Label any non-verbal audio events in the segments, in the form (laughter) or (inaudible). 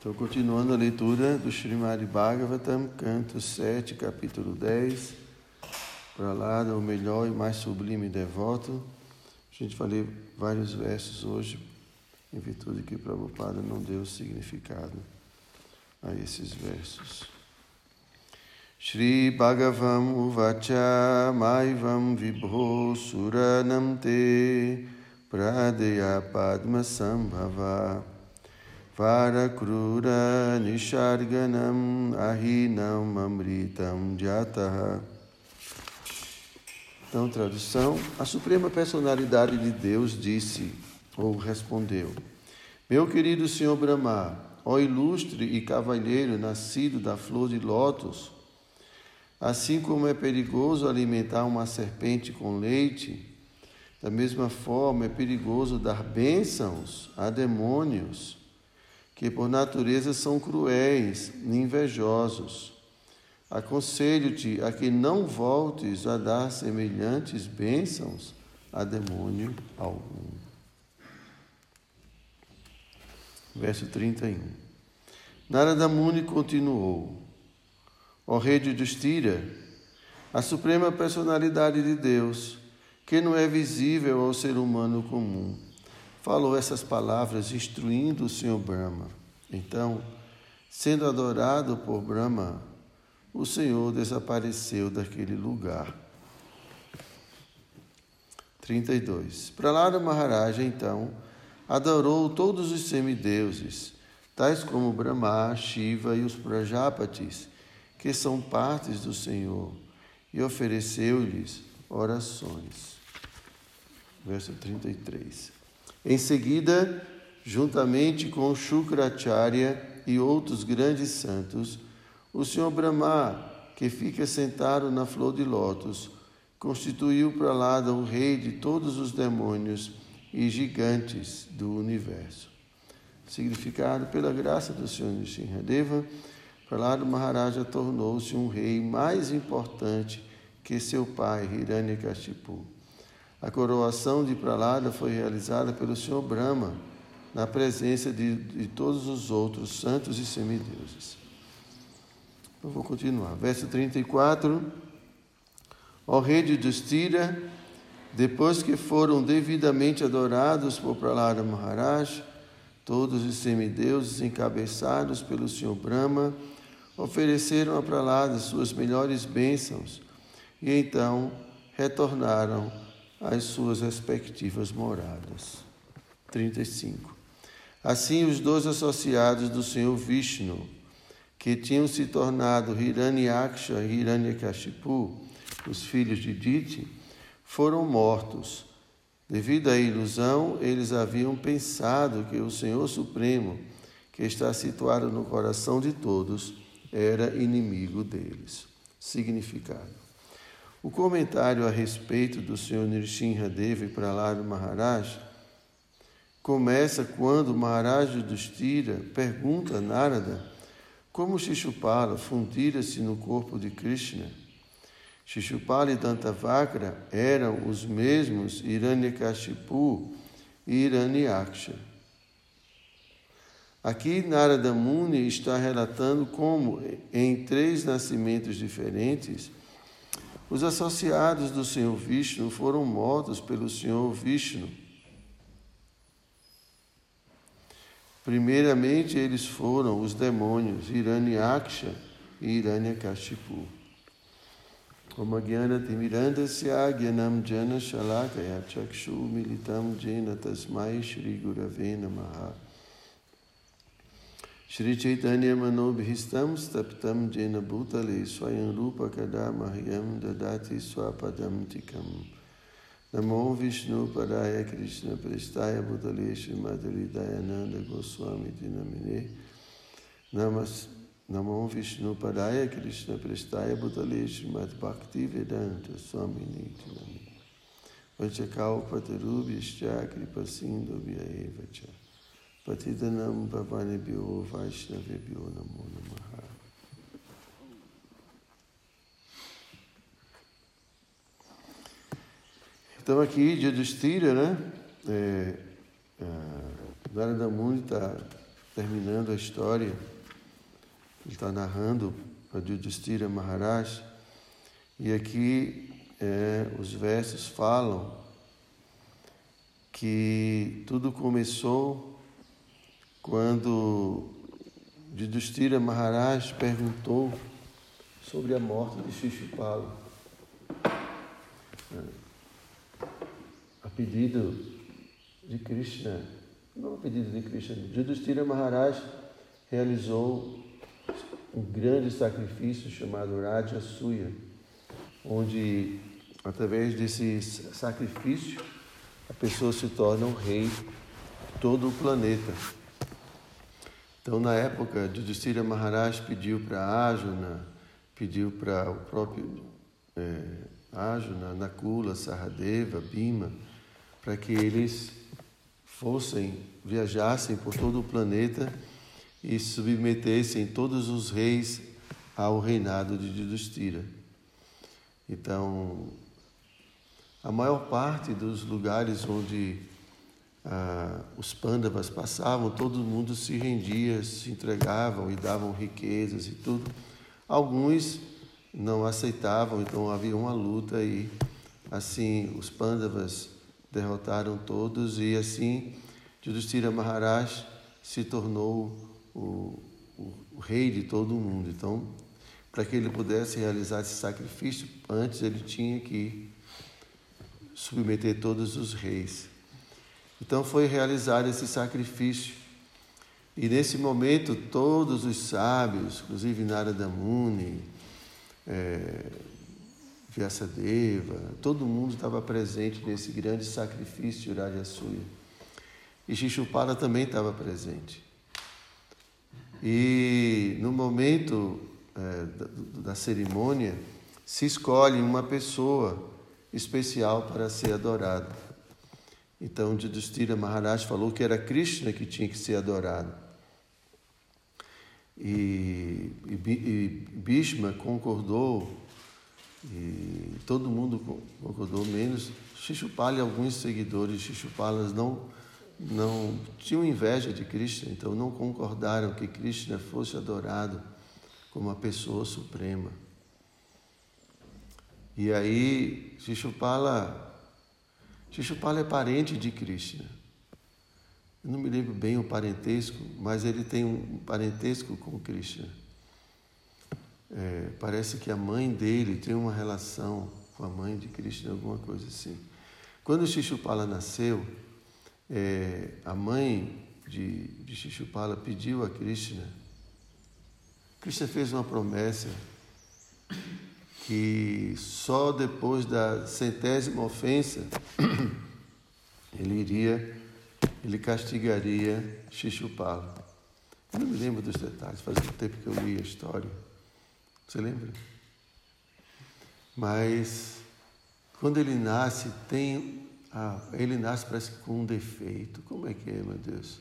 Estou continuando a leitura do Srimad Bhagavatam, canto 7, capítulo 10. Para lá, o melhor e mais sublime devoto. A gente falei vários versos hoje, em virtude que Prabhupada não deu significado a esses versos. Shri Bhagavam Uvacha Maivam Vibho Suranam Te Pradeya Padma Sambhava Varakrura Nisharganam Ahinam Amritam Jataha. Então, tradução: A Suprema Personalidade de Deus disse, ou respondeu: Meu querido Senhor Brahma, ó ilustre e cavalheiro nascido da flor de lótus, assim como é perigoso alimentar uma serpente com leite, da mesma forma é perigoso dar bênçãos a demônios que por natureza são cruéis e invejosos. Aconselho-te a que não voltes a dar semelhantes bênçãos a demônio algum. Verso 31. Narada Muni continuou: Ó rei de Justira, a suprema personalidade de Deus, que não é visível ao ser humano comum, falou essas palavras instruindo o Senhor Brahma. Então, sendo adorado por Brahma, o Senhor desapareceu daquele lugar. 32. Prahlada Maharaja, então, adorou todos os semideuses, tais como Brahma, Shiva e os Prajapatis, que são partes do Senhor, e ofereceu-lhes orações. Verso 33. Em seguida, juntamente com Shukracharya e outros grandes santos, o Senhor Brahma, que fica sentado na flor de lótus, constituiu lá o rei de todos os demônios e gigantes do universo. Significado pela graça do Senhor Nishinradeva, Prahlada Maharaja tornou-se um rei mais importante que seu pai Hiranyakashipu. A coroação de Pralada foi realizada pelo Senhor Brahma, na presença de, de todos os outros santos e semideuses. Eu vou continuar. Verso 34. Ó rei de Justira, depois que foram devidamente adorados por Pralada Maharaj, todos os semideuses encabeçados pelo Senhor Brahma ofereceram a Pralada suas melhores bênçãos e então retornaram às suas respectivas moradas. 35. Assim, os dois associados do Senhor Vishnu, que tinham se tornado Hiranyaksha e Hiranyakashipu, os filhos de Diti, foram mortos. Devido à ilusão, eles haviam pensado que o Senhor Supremo, que está situado no coração de todos, era inimigo deles. Significado. O comentário a respeito do Senhor Nrsimhadev e Prahlada Maharaj começa quando Maharaj Yudhishthira pergunta a Narada como Shishupala fundira-se no corpo de Krishna. Shishupala e Dantavakra eram os mesmos Hiranyakashipu e Hiranyaksha. Aqui Narada Muni está relatando como, em três nascimentos diferentes, os associados do Senhor Vishnu foram mortos pelo Senhor Vishnu. Primeiramente, eles foram os demônios Hiranyaksha e Hiranyakashipu. Om Jnana Gyanam Jana Shalakaya Chakshu Militam Jena Tasmai Shri Gurave Namaha Shri Chaitanya Manobhistam Staptam Jena Bhutale Swayam Rupa Kada Mahyam Dadati Swapadam Tikam Namo Vishnu Padaya Krishna Prestaya Bhutale Srimati Dayananda Goswami Dinamine Namas Namo Vishnu Padaya Krishna Prestaya Bhutale Srimati Bhakti Vedanta Swami Dinamine Vanchakau Patarubhyascha Kripa Sindhu Vyaevacha Patidanam Bhavanebhyo Vaishnavebhyo Namo Namaha. Então aqui, Yudhishthira, né? É, é, Narada Muni está terminando a história, ele está narrando para Yudhishthira Maharaj, e aqui é, os versos falam que tudo começou quando Yudhishthira Maharaj perguntou sobre a morte de Shishupala. A pedido de Krishna, não pedido de Krishna, Yudhishthira Maharaj realizou um grande sacrifício chamado Raja Suya, onde através desse sacrifício a pessoa se torna um rei de todo o planeta. Então, na época, Yudhishthira Maharaj pediu para Arjuna, pediu para o próprio é, Arjuna, Nakula, Saradeva, Bhima, para que eles fossem, viajassem por todo o planeta e submetessem todos os reis ao reinado de Yudhishthira. Então, a maior parte dos lugares onde ah, os pândavas passavam, todo mundo se rendia, se entregavam e davam riquezas e tudo. Alguns não aceitavam, então havia uma luta e assim os pândavas derrotaram todos e assim Yudhishthira Maharaj se tornou o, o, o rei de todo o mundo. Então, para que ele pudesse realizar esse sacrifício, antes ele tinha que submeter todos os reis. Então foi realizado esse sacrifício. E nesse momento, todos os sábios, inclusive Narada Muni, é, Vyasadeva, todo mundo estava presente nesse grande sacrifício de Rajasuya. E Shishupala também estava presente. E no momento é, da, da cerimônia, se escolhe uma pessoa especial para ser adorado. Então, Yudhishthira Maharaj falou que era Krishna que tinha que ser adorado. E, e, e Bhishma concordou, e todo mundo concordou, menos Shishupala e alguns seguidores de Shishupalas não, não tinham inveja de Krishna, então não concordaram que Krishna fosse adorado como a pessoa suprema. E aí, Shishupala, Shishupala é parente de Krishna. Eu não me lembro bem o parentesco, mas ele tem um parentesco com Krishna. É, parece que a mãe dele tem uma relação com a mãe de Krishna, alguma coisa assim. Quando Shishupala nasceu, é, a mãe de, de pediu a Krishna. Krishna fez uma promessa que só depois da centésima ofensa (clears throat) ele iria, ele castigaria Xixupala. Eu não me lembro dos detalhes, faz um tempo que eu li a história. Você lembra? Mas quando ele nasce, tem. Ah, ele nasce parece que com um defeito. Como é que é, meu Deus?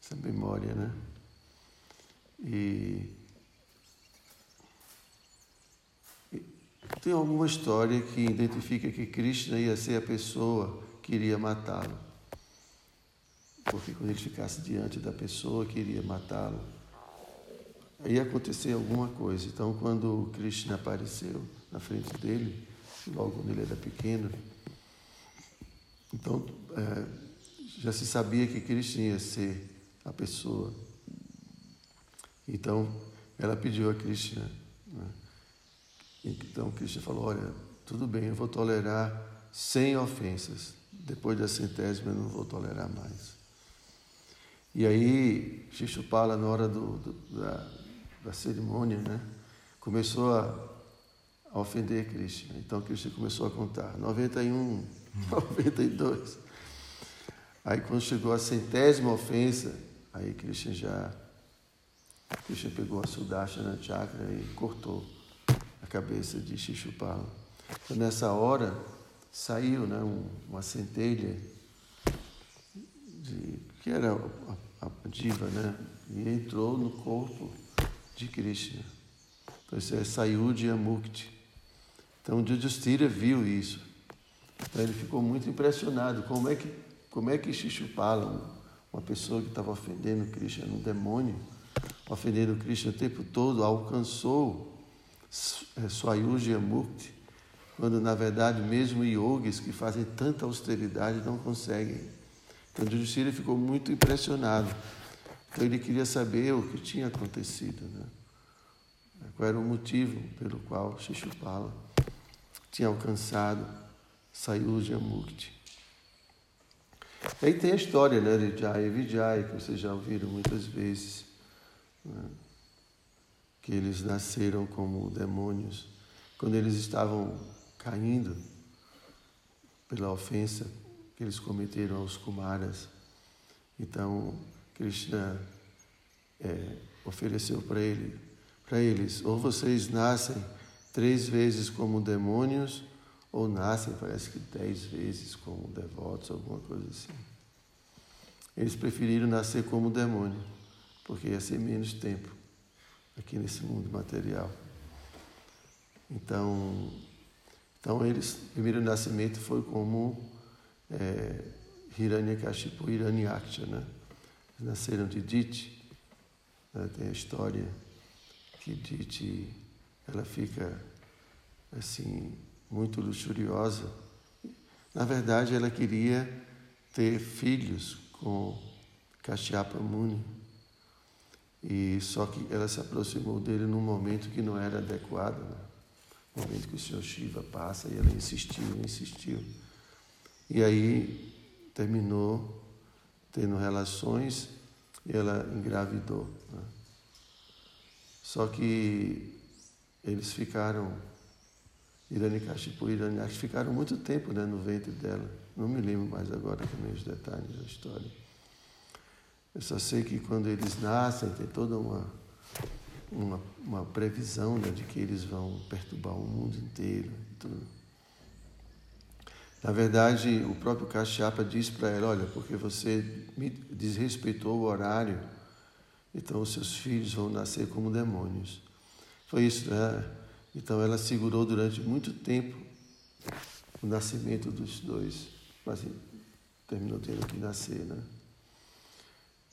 Essa memória, né? E Tem alguma história que identifica que Krishna ia ser a pessoa que iria matá-lo. Porque quando ele ficasse diante da pessoa que iria matá-lo, ia acontecer alguma coisa. Então, quando Krishna apareceu na frente dele, logo quando ele era pequeno, então é, já se sabia que Krishna ia ser a pessoa. Então, ela pediu a Krishna. Né, então Cristo falou: Olha, tudo bem, eu vou tolerar sem ofensas. Depois da centésima, eu não vou tolerar mais. E aí, Xixupala, na hora do, do, da, da cerimônia, né, começou a, a ofender Cristo. Então, Cristo começou a contar: 91, 92. (laughs) Aí, quando chegou a centésima ofensa, aí Cristo já. Cristo pegou a Sudashana Chakra e cortou cabeça de Xixupala. Então, nessa hora, saiu né, uma centelha, de, que era a, a diva, né, e entrou no corpo de Krishna. Então, isso é Sayudhya Mukti. Então, Yudhishthira viu isso. Então, ele ficou muito impressionado. Como é que, como é que Shishupala, uma pessoa que estava ofendendo Krishna, um demônio, ofendendo Krishna o tempo todo, alcançou é, Swayuja Mukti, quando na verdade mesmo yogis que fazem tanta austeridade não conseguem. Então Yudhishthira ficou muito impressionado. Então ele queria saber o que tinha acontecido, né? qual era o motivo pelo qual Shishupala tinha alcançado Sayuja Mukti. Aí tem a história né, de Jaya e Vijay, que vocês já ouviram muitas vezes, né, que eles nasceram como demônios. Quando eles estavam caindo pela ofensa que eles cometeram aos Kumaras, então Krishna é, ofereceu para ele, para eles, ou vocês nascem três vezes como demônios, ou nascem, parece que dez vezes como devotos, alguma coisa assim. Eles preferiram nascer como demônio, porque ia ser menos tempo aqui nesse mundo material. Então, então eles, o primeiro nascimento foi como é, Hiranyakashipu Hiranyaksha, né? Eles nasceram de Diti. Né? Tem a história que Diti, ela fica assim muito luxuriosa. Na verdade, ela queria ter filhos com Kashyapa Muni. E só que ela se aproximou dele num momento que não era adequado, né? no momento que o Senhor Shiva passa, e ela insistiu, insistiu. E aí terminou tendo relações e ela engravidou. Né? Só que eles ficaram Hiranyakashipu e Hiranyaksha ficaram muito tempo né, no ventre dela. Não me lembro mais agora também os detalhes da história. Eu só sei que quando eles nascem tem toda uma, uma, uma previsão né, de que eles vão perturbar o mundo inteiro. Tudo. Na verdade, o próprio Kashyapa diz para ela, olha, porque você me desrespeitou o horário, então os seus filhos vão nascer como demônios. Foi isso, né? Então ela segurou durante muito tempo o nascimento dos dois, mas terminou tendo que nascer, né?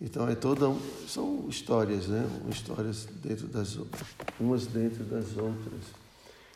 Então é toda são histórias, né? Histórias dentro das umas dentro das outras.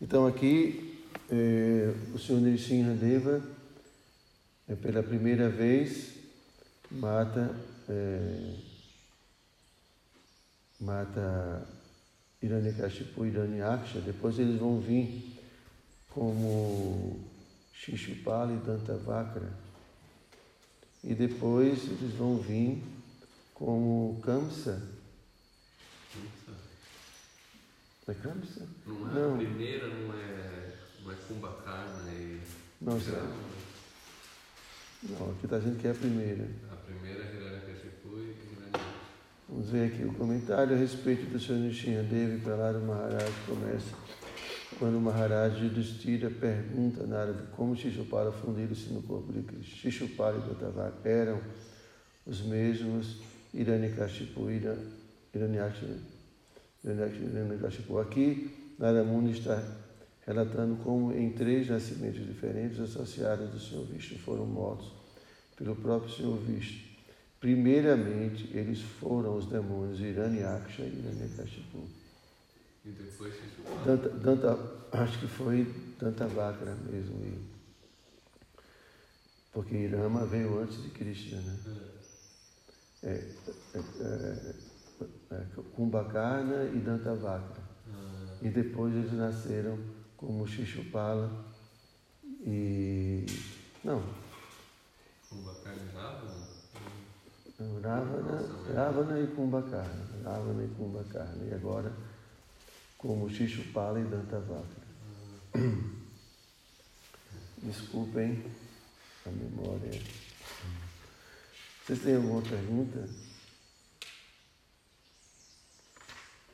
Então aqui é, o Senhor Nrsimhadeva é, pela primeira vez mata é, mata Hiranyakashipu e Hiranyaksha, depois eles vão vir como Shishupala e Dantavakra. E depois eles vão vir como Kamsa. É Kamsa? Não é não. a primeira, não é, não é Kumbhakarna e... Não, sei. Não, aqui está dizendo que é a primeira. A primeira é Hiranyakashipu e Hiranyaksha. Vamos ver aqui o comentário a respeito do Sr. Nishinha Devi Prahlada Maharaj começa quando o Maharaj Yudhishthira pergunta Narada como Shishupala fundiram-se no corpo de Cristo. Shishupala e Gotavaka eram os mesmos Hiranyakashipu e Hiranyakashipu. Aqui, Naramuni está relatando como em três nascimentos diferentes associados do Senhor Vishnu foram mortos pelo próprio Senhor Vishnu. Primeiramente, eles foram os demônios Hiranyaksha e Hiranyakashipu. E depois Danta, Danta, acho que foi Dantavakra mesmo. E, porque Irama veio antes de Krishna, né? É, é, é, é, Kumbhakarna e Dantavakra. Ah. E depois eles nasceram como Shishupala e... Não. Kumbhakarna e Ravana? Ravana, e Kumbhakarna. Ravana e Kumbhakarna. E agora, como Shishupala e Dantavakra. (coughs) Desculpem a memória. Vocês têm alguma pergunta?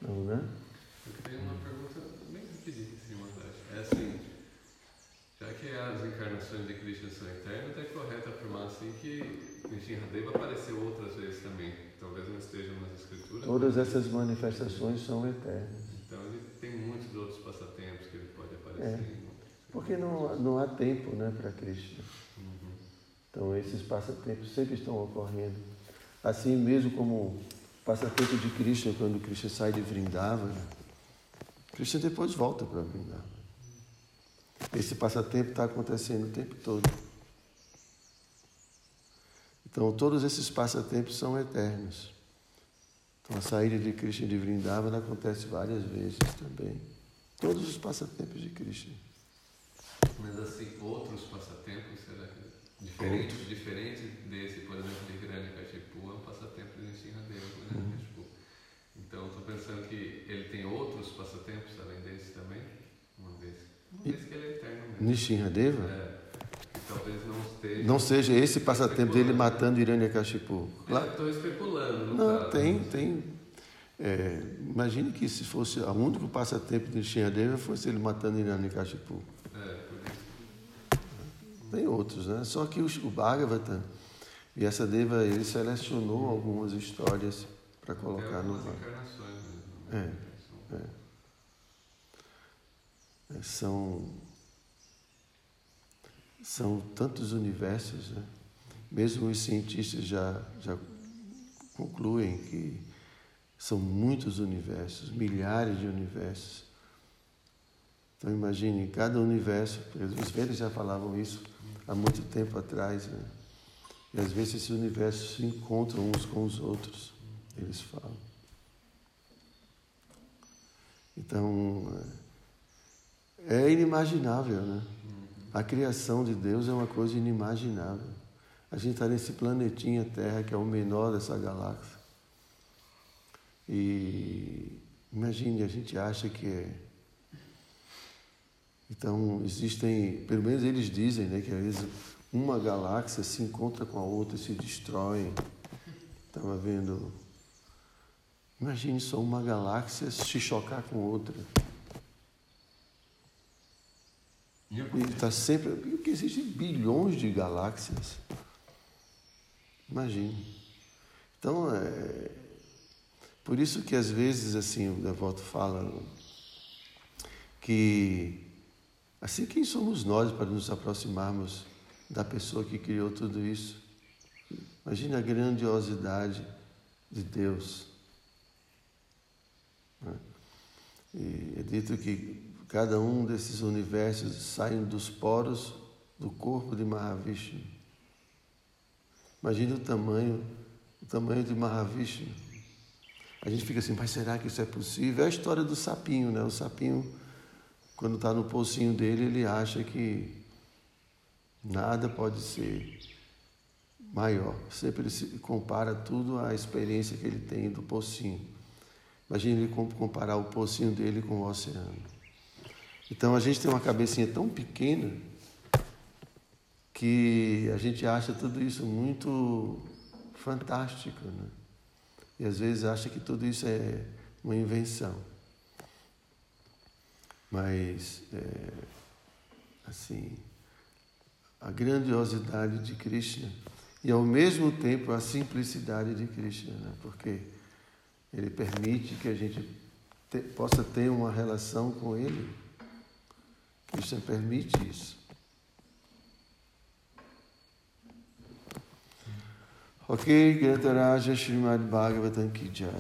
Não, né? Eu tenho uma pergunta bem rapidinha, assim, É já que as encarnações de Krishna são eternas, é correto afirmar assim que Nrsimhadeva apareceu outras vezes também. Talvez não estejam nas escrituras. Todas essas manifestações são eternas. Então ele tem muitos outros passatempos que ele pode aparecer. É. Porque não, não há tempo né, para Krishna. Uhum. Então esses passatempos sempre estão ocorrendo. Assim mesmo como o passatempo de Krishna, quando Krishna sai de Vrindavana, Krishna depois volta para Vrindavana. Esse passatempo está acontecendo o tempo todo. Então, todos esses passatempos são eternos. Então, a saída de Krishna de Vrindavana acontece várias vezes também. Todos os passatempos de Krishna. Mas assim, outros passatempos, será que diferentes, Outro. diferentes desse, por exemplo, de Hiranyakashipu, é um passatempo de Nishinradeva, uhum. Então, estou pensando que ele tem outros passatempos além desse também? Uma vez. Uma vez que ele é eterno mesmo. Nishinradeva? É. talvez não esteja... Não seja esse passatempo dele matando Hiranyakashipu. Claro. Estou especulando, Não, caso. tem, tem é, imagine que se fosse o único passatempo de Nishinradeva fosse ele matando Hiranyakashipu. É, Tem outros, né? Só que o, Bhagavatam e essa Deva, ele selecionou algumas histórias para colocar no encarnações É, é. É. São, são tantos universos, né? Mesmo os cientistas já, já concluem que são muitos universos, milhares de universos. Então imagine, cada universo, os velhos já falavam isso há muito tempo atrás, né? E às vezes esses universos se encontram uns com os outros, eles falam. Então, é inimaginável, né? A criação de Deus é uma coisa inimaginável. A gente está nesse planetinha Terra, que é o menor dessa galáxia. E imagine, a gente acha que é. Então, existem, pelo menos eles dizem, né, que às vezes uma galáxia se encontra com a outra, se destroem. Estava vendo. Imagine só uma galáxia se chocar com outra. E está sempre. Porque existem bilhões de galáxias. Imagine. Então, é, por isso que às vezes assim o devoto fala que assim quem somos nós para nos aproximarmos da pessoa que criou tudo isso? Imagina a grandiosidade de Deus. Né? É dito que cada um desses universos saem dos poros do corpo de Mahavishnu. Imagine o tamanho, o tamanho de Mahavishnu. A gente fica assim, mas será que isso é possível? É a história do sapinho, né? O sapinho, quando está no pocinho dele, ele acha que nada pode ser maior. Sempre ele compara tudo à experiência que ele tem do pocinho. Imagina ele comparar o pocinho dele com o oceano. Então a gente tem uma cabecinha tão pequena que a gente acha tudo isso muito fantástico, né? E às vezes acha que tudo isso é uma invenção. Mas, é, assim, a grandiosidade de Krishna e ao mesmo tempo a simplicidade de Krishna, né? porque ele permite que a gente te, possa ter uma relação com ele. Krishna permite isso. Ok, Grataraja Srimad Bhagavatam Ki Jai.